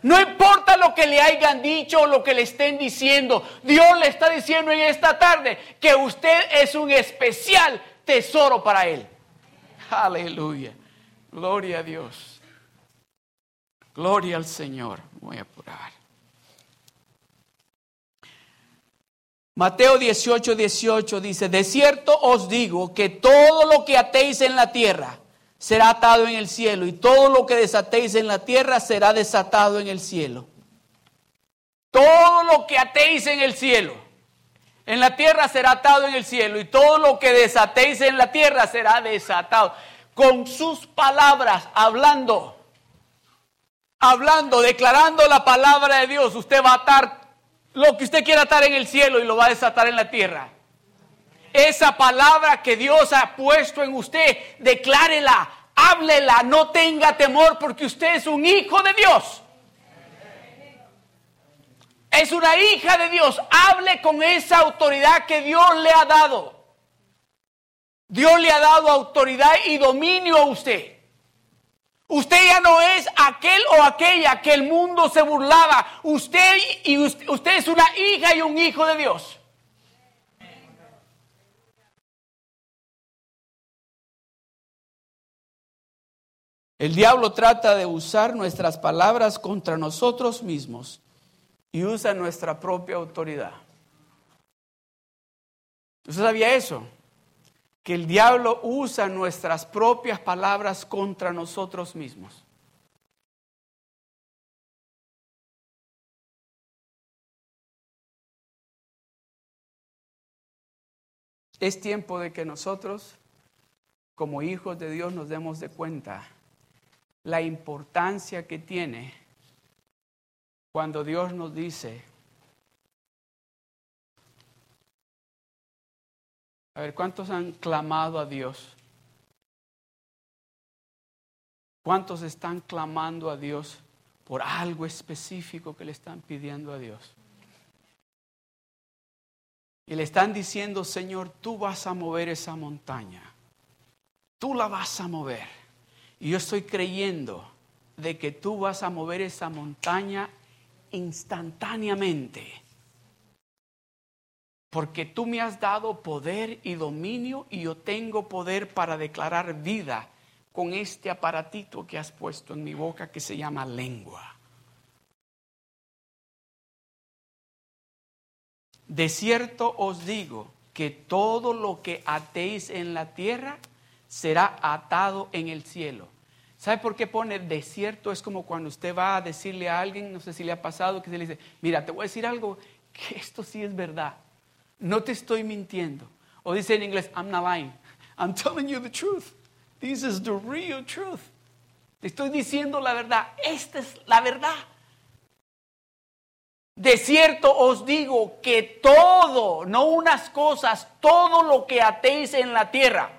No importa lo que le hayan dicho o lo que le estén diciendo, Dios le está diciendo en esta tarde que usted es un especial tesoro para Él. Aleluya. Gloria a Dios. Gloria al Señor. Voy a apurar. Mateo 18, 18 dice, de cierto os digo que todo lo que atéis en la tierra será atado en el cielo y todo lo que desatéis en la tierra será desatado en el cielo. Todo lo que atéis en el cielo, en la tierra será atado en el cielo y todo lo que desatéis en la tierra será desatado con sus palabras, hablando, hablando, declarando la palabra de Dios, usted va a atar lo que usted quiera atar en el cielo y lo va a desatar en la tierra. Esa palabra que Dios ha puesto en usted, declárela, háblela, no tenga temor porque usted es un hijo de Dios es una hija de Dios. Hable con esa autoridad que Dios le ha dado. Dios le ha dado autoridad y dominio a usted. Usted ya no es aquel o aquella que el mundo se burlaba. Usted y usted, usted es una hija y un hijo de Dios. El diablo trata de usar nuestras palabras contra nosotros mismos y usa nuestra propia autoridad. ¿Usted sabía eso? Que el diablo usa nuestras propias palabras contra nosotros mismos. Es tiempo de que nosotros, como hijos de Dios, nos demos de cuenta la importancia que tiene cuando Dios nos dice, a ver, ¿cuántos han clamado a Dios? ¿Cuántos están clamando a Dios por algo específico que le están pidiendo a Dios? Y le están diciendo, Señor, tú vas a mover esa montaña. Tú la vas a mover. Y yo estoy creyendo de que tú vas a mover esa montaña instantáneamente. Porque tú me has dado poder y dominio y yo tengo poder para declarar vida con este aparatito que has puesto en mi boca que se llama lengua. De cierto os digo que todo lo que atéis en la tierra será atado en el cielo. ¿Sabe por qué pone desierto? Es como cuando usted va a decirle a alguien, no sé si le ha pasado, que se le dice, mira, te voy a decir algo, que esto sí es verdad. No te estoy mintiendo. O dice en inglés, I'm not lying. I'm telling you the truth. This is the real truth. Te estoy diciendo la verdad. Esta es la verdad. De cierto os digo que todo, no unas cosas, todo lo que atéis en la tierra,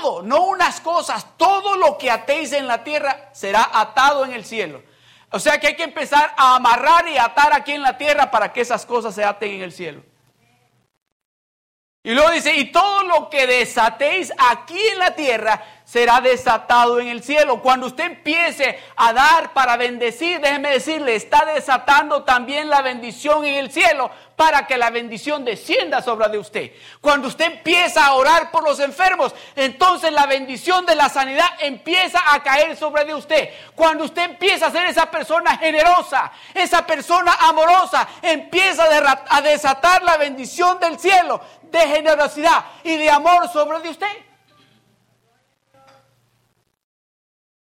todo, no unas cosas, todo lo que atéis en la tierra será atado en el cielo. O sea que hay que empezar a amarrar y atar aquí en la tierra para que esas cosas se aten en el cielo. Y luego dice, y todo lo que desatéis aquí en la tierra será desatado en el cielo. Cuando usted empiece a dar para bendecir, déjeme decirle, está desatando también la bendición en el cielo para que la bendición descienda sobre de usted. Cuando usted empieza a orar por los enfermos, entonces la bendición de la sanidad empieza a caer sobre de usted. Cuando usted empieza a ser esa persona generosa, esa persona amorosa, empieza a desatar la bendición del cielo de generosidad y de amor sobre usted.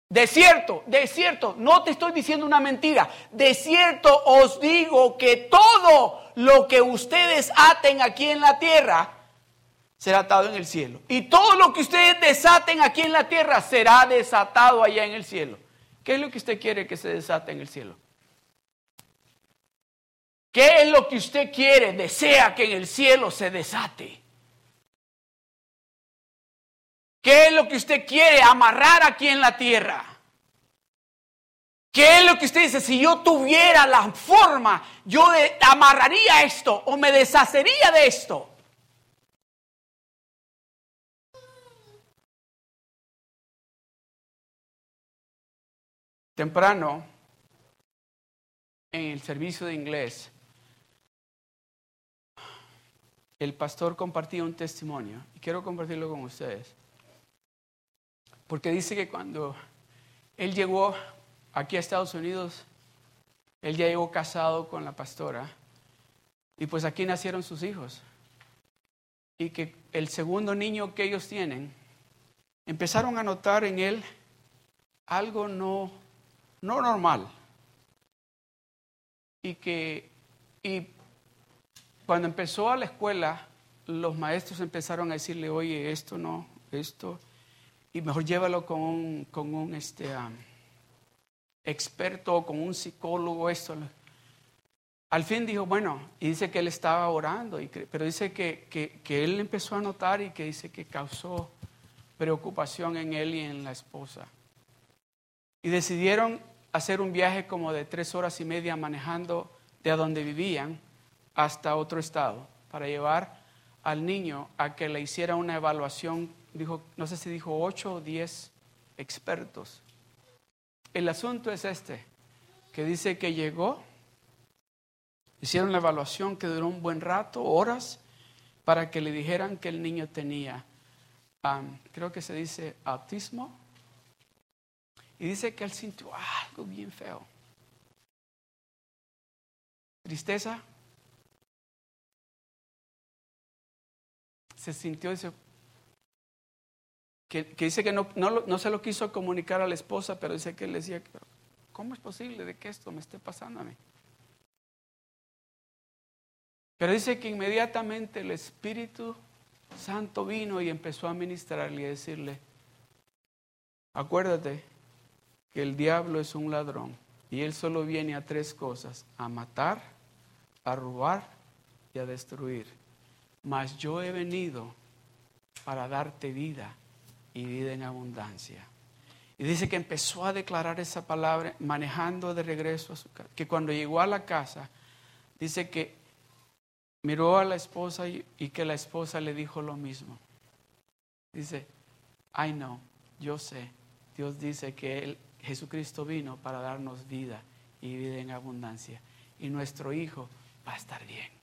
De cierto, de cierto, no te estoy diciendo una mentira. De cierto os digo que todo lo que ustedes aten aquí en la tierra será atado en el cielo. Y todo lo que ustedes desaten aquí en la tierra será desatado allá en el cielo. ¿Qué es lo que usted quiere que se desate en el cielo? ¿Qué es lo que usted quiere, desea que en el cielo se desate? ¿Qué es lo que usted quiere amarrar aquí en la tierra? ¿Qué es lo que usted dice? Si yo tuviera la forma, yo amarraría esto o me deshacería de esto. Temprano, en el servicio de inglés, el pastor compartía un testimonio y quiero compartirlo con ustedes. Porque dice que cuando él llegó aquí a Estados Unidos, él ya llegó casado con la pastora y pues aquí nacieron sus hijos. Y que el segundo niño que ellos tienen, empezaron a notar en él algo no, no normal. Y que y cuando empezó a la escuela, los maestros empezaron a decirle, oye, esto no, esto y mejor llévalo con un, con un este, um, experto, con un psicólogo, esto. Al fin dijo, bueno, y dice que él estaba orando, y pero dice que, que, que él empezó a notar y que dice que causó preocupación en él y en la esposa. Y decidieron hacer un viaje como de tres horas y media manejando de a donde vivían hasta otro estado para llevar al niño a que le hiciera una evaluación dijo, no sé si dijo ocho o diez expertos. El asunto es este, que dice que llegó, hicieron la evaluación que duró un buen rato, horas, para que le dijeran que el niño tenía creo que se dice autismo, y dice que él sintió algo bien feo. Tristeza. Se sintió, dice, que, dice que no, no, se lo quiso comunicar a la esposa, pero dice que él decía, ¿cómo es posible de que esto me esté pasando a mí? Pero dice que inmediatamente el Espíritu Santo vino y empezó a ministrarle y a decirle, acuérdate que el diablo es un ladrón y él solo viene a tres cosas, a matar, a robar y a destruir. Mas yo he venido para darte vida y vida en abundancia. Y dice que empezó a declarar esa palabra manejando de regreso a su casa. Que cuando llegó a la casa, dice que miró a la esposa y, que la esposa le dijo lo mismo. Dice, I know, yo sé. Dios dice que él, Jesucristo vino para darnos vida y vida en abundancia. Y nuestro hijo va a estar bien.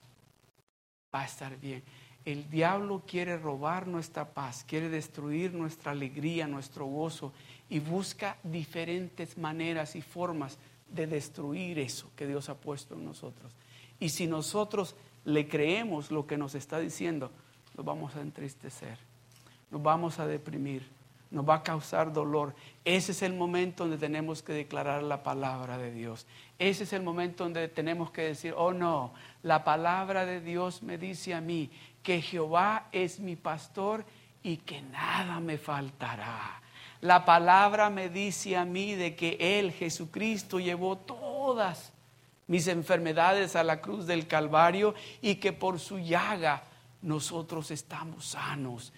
Va a estar bien. El diablo quiere robar nuestra paz, quiere destruir nuestra alegría, nuestro gozo y busca diferentes maneras y formas de destruir eso que Dios ha puesto en nosotros. Y si nosotros le creemos lo que nos está diciendo, nos vamos a entristecer, nos vamos a deprimir, nos va a causar dolor. Ese es el momento donde tenemos que declarar la palabra de Dios. Ese es el momento donde tenemos que decir, oh no, la palabra de Dios me dice a mí que Jehová es mi pastor y que nada me faltará. La palabra me dice a mí de que Él, Jesucristo, llevó todas mis enfermedades a la cruz del Calvario y que por su llaga nosotros estamos sanos.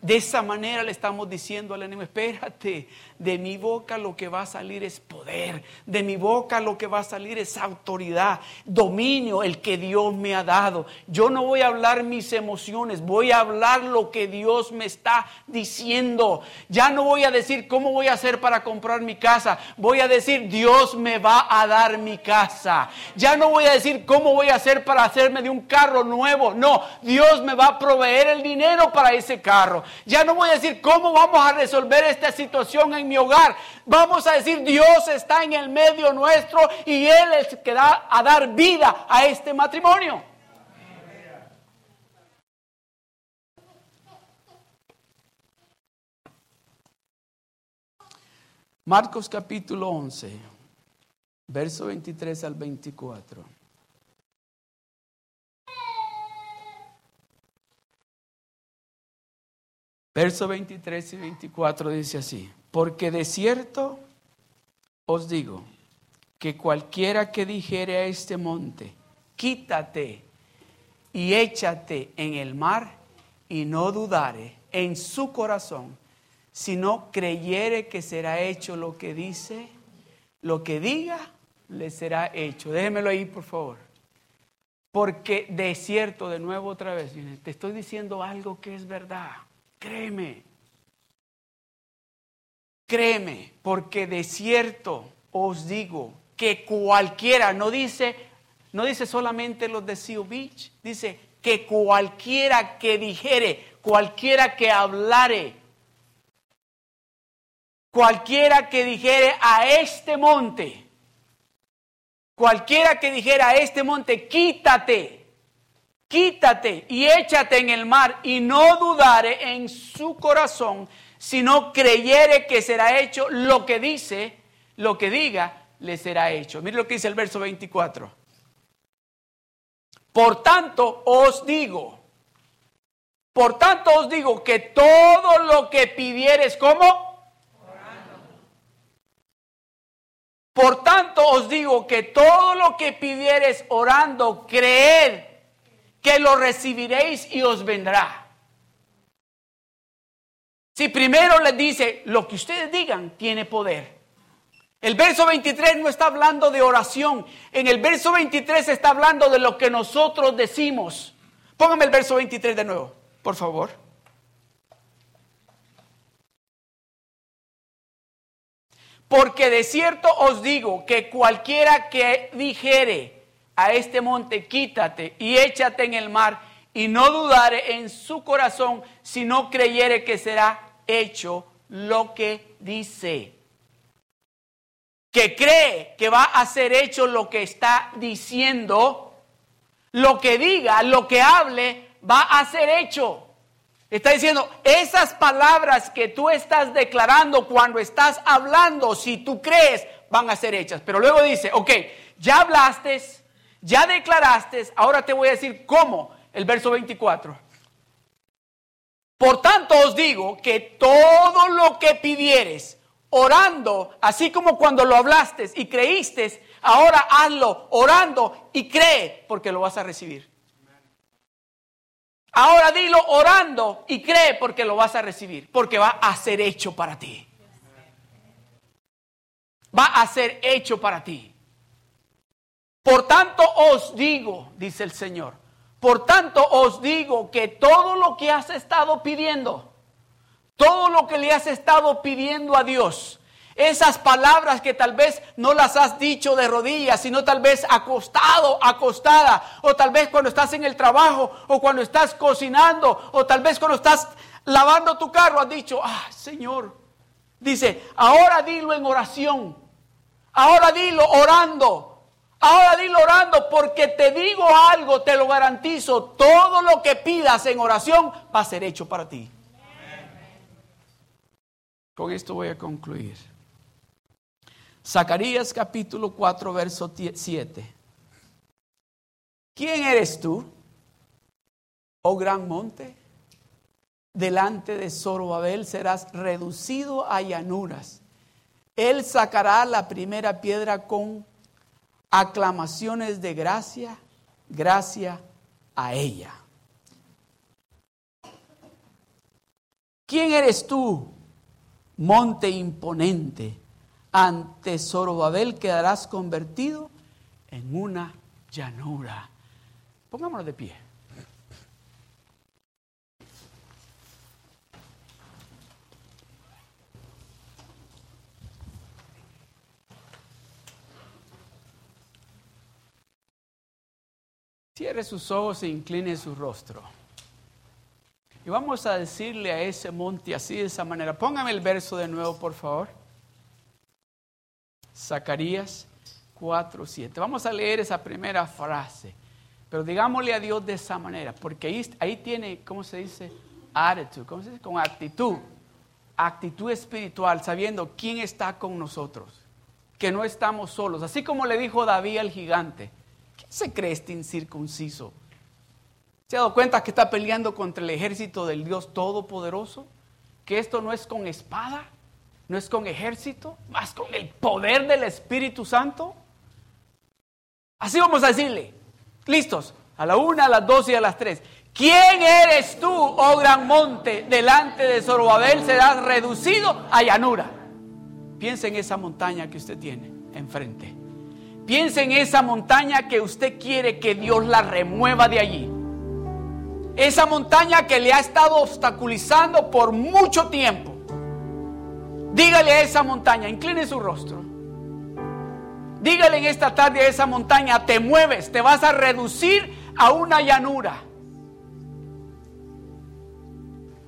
De esa manera le estamos diciendo al enemigo, espérate, de mi boca lo que va a salir es poder, de mi boca lo que va a salir es autoridad, dominio, el que Dios me ha dado. Yo no voy a hablar mis emociones, voy a hablar lo que Dios me está diciendo. Ya no voy a decir cómo voy a hacer para comprar mi casa, voy a decir Dios me va a dar mi casa. Ya no voy a decir cómo voy a hacer para hacerme de un carro nuevo, no, Dios me va a proveer el dinero para ese carro. Ya no voy a decir cómo vamos a resolver esta situación en mi hogar. Vamos a decir Dios está en el medio nuestro y Él es el que da a dar vida a este matrimonio. Marcos capítulo 11, verso 23 al 24. Verso 23 y 24 dice así, porque de cierto os digo que cualquiera que dijere a este monte, quítate y échate en el mar, y no dudare en su corazón, sino creyere que será hecho lo que dice, lo que diga, le será hecho. Déjemelo ahí, por favor. Porque de cierto, de nuevo otra vez, te estoy diciendo algo que es verdad. Créeme. Créeme, porque de cierto os digo que cualquiera, no dice, no dice solamente los de Seal Beach, dice que cualquiera que dijere, cualquiera que hablare, cualquiera que dijere a este monte, cualquiera que dijera a este monte, quítate quítate y échate en el mar y no dudare en su corazón, sino creyere que será hecho lo que dice, lo que diga, le será hecho. Mire lo que dice el verso 24. Por tanto os digo, por tanto os digo que todo lo que pidieres, ¿cómo? Por tanto os digo que todo lo que pidieres orando, creed que lo recibiréis y os vendrá. Si primero les dice, lo que ustedes digan tiene poder. El verso 23 no está hablando de oración. En el verso 23 está hablando de lo que nosotros decimos. Póngame el verso 23 de nuevo, por favor. Porque de cierto os digo que cualquiera que dijere, a este monte, quítate y échate en el mar, y no dudare en su corazón, si no creyere que será hecho lo que dice. Que cree que va a ser hecho lo que está diciendo, lo que diga, lo que hable, va a ser hecho. Está diciendo, esas palabras que tú estás declarando cuando estás hablando, si tú crees, van a ser hechas. Pero luego dice, ok, ya hablaste, ya declaraste, ahora te voy a decir cómo. El verso 24. Por tanto os digo que todo lo que pidieres, orando, así como cuando lo hablaste y creíste, ahora hazlo orando y cree porque lo vas a recibir. Ahora dilo orando y cree porque lo vas a recibir, porque va a ser hecho para ti. Va a ser hecho para ti. Por tanto os digo, dice el Señor, por tanto os digo que todo lo que has estado pidiendo, todo lo que le has estado pidiendo a Dios, esas palabras que tal vez no las has dicho de rodillas, sino tal vez acostado, acostada, o tal vez cuando estás en el trabajo, o cuando estás cocinando, o tal vez cuando estás lavando tu carro, has dicho, ah, Señor, dice, ahora dilo en oración, ahora dilo orando, Ahora dilo orando porque te digo algo, te lo garantizo, todo lo que pidas en oración va a ser hecho para ti. Con esto voy a concluir. Zacarías capítulo 4, verso 7. ¿Quién eres tú, oh gran monte? Delante de Zorobabel serás reducido a llanuras. Él sacará la primera piedra con aclamaciones de gracia, gracia a ella. ¿Quién eres tú, monte imponente? Ante Zorobabel quedarás convertido en una llanura. Pongámonos de pie. Cierre sus ojos e incline su rostro. Y vamos a decirle a ese monte así de esa manera. Póngame el verso de nuevo, por favor. Zacarías 4, 7. Vamos a leer esa primera frase. Pero digámosle a Dios de esa manera, porque ahí, tiene, ¿cómo se dice? Attitude, ¿cómo se dice? Con actitud. Actitud espiritual, sabiendo quién está con nosotros. Que no estamos solos. Así como le dijo David al gigante se cree este incircunciso? ¿Se ha dado cuenta que está peleando contra el ejército del Dios Todopoderoso? Que esto no es con espada, no es con ejército, más con el poder del Espíritu Santo. Así vamos a decirle, listos, a la una, a las dos y a las tres. ¿Quién eres tú, oh gran monte? Delante de Zorobabel serás reducido a llanura. Piensa en esa montaña que usted tiene enfrente. Piense en esa montaña que usted quiere que Dios la remueva de allí. Esa montaña que le ha estado obstaculizando por mucho tiempo. Dígale a esa montaña, incline su rostro. Dígale en esta tarde a esa montaña, te mueves, te vas a reducir a una llanura.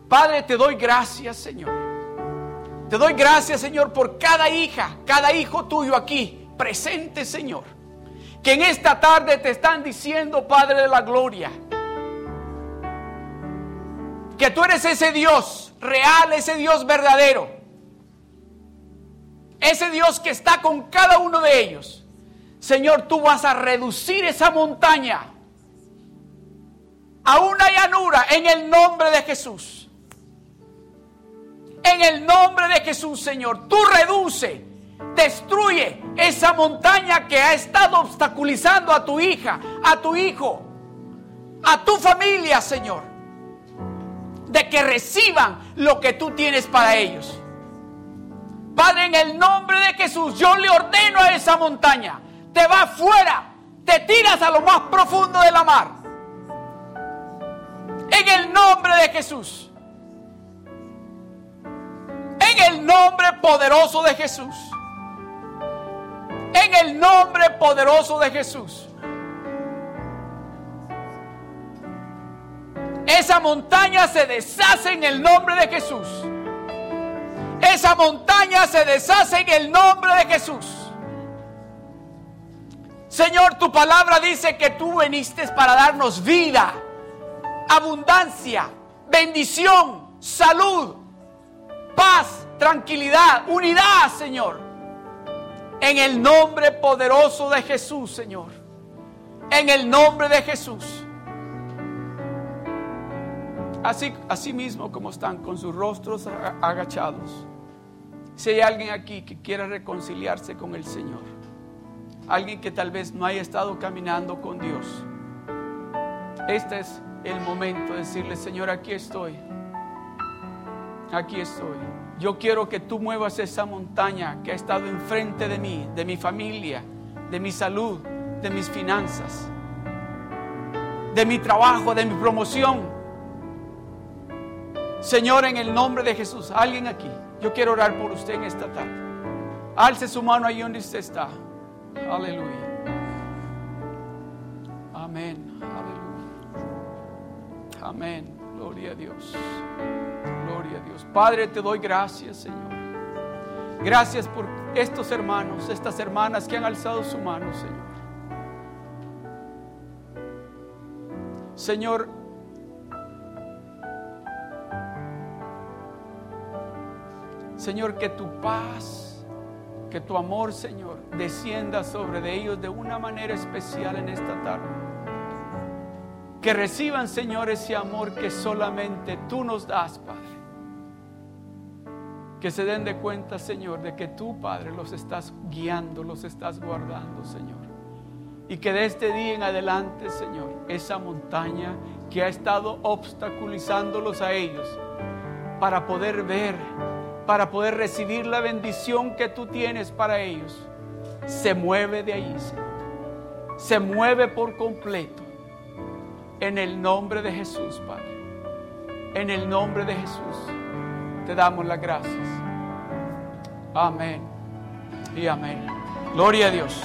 Padre, te doy gracias, Señor. Te doy gracias, Señor, por cada hija, cada hijo tuyo aquí presente, Señor. Que en esta tarde te están diciendo, Padre de la Gloria, que tú eres ese Dios real, ese Dios verdadero. Ese Dios que está con cada uno de ellos. Señor, tú vas a reducir esa montaña a una llanura en el nombre de Jesús. En el nombre de Jesús, Señor, tú reduce Destruye esa montaña que ha estado obstaculizando a tu hija, a tu hijo, a tu familia, Señor. De que reciban lo que tú tienes para ellos. Padre, en el nombre de Jesús, yo le ordeno a esa montaña, te vas fuera, te tiras a lo más profundo de la mar. En el nombre de Jesús. En el nombre poderoso de Jesús. En el nombre poderoso de Jesús. Esa montaña se deshace en el nombre de Jesús. Esa montaña se deshace en el nombre de Jesús. Señor, tu palabra dice que tú viniste para darnos vida, abundancia, bendición, salud, paz, tranquilidad, unidad, Señor. En el nombre poderoso de Jesús, Señor. En el nombre de Jesús. Así, así mismo como están con sus rostros agachados. Si hay alguien aquí que quiera reconciliarse con el Señor, alguien que tal vez no haya estado caminando con Dios, este es el momento de decirle, Señor, aquí estoy. Aquí estoy. Yo quiero que tú muevas esa montaña que ha estado enfrente de mí, de mi familia, de mi salud, de mis finanzas, de mi trabajo, de mi promoción Señor, en el nombre de Jesús, alguien aquí, yo quiero orar por usted en esta tarde. Alce su mano ahí donde usted está. Aleluya. Amén. Aleluya. Amén. Gloria a Dios. A Dios. Padre, te doy gracias, Señor. Gracias por estos hermanos, estas hermanas que han alzado su mano, Señor. Señor, Señor, que tu paz, que tu amor, Señor, descienda sobre de ellos de una manera especial en esta tarde. Que reciban, Señor, ese amor que solamente tú nos das, Padre. Que se den de cuenta, Señor, de que tú, Padre, los estás guiando, los estás guardando, Señor. Y que de este día en adelante, Señor, esa montaña que ha estado obstaculizándolos a ellos para poder ver para poder recibir la bendición que tú tienes para ellos, se mueve de ahí, Se mueve por completo. En el nombre de Jesús, Padre. En el nombre de Jesús, te damos las gracias. Amén y amén. Gloria a Dios.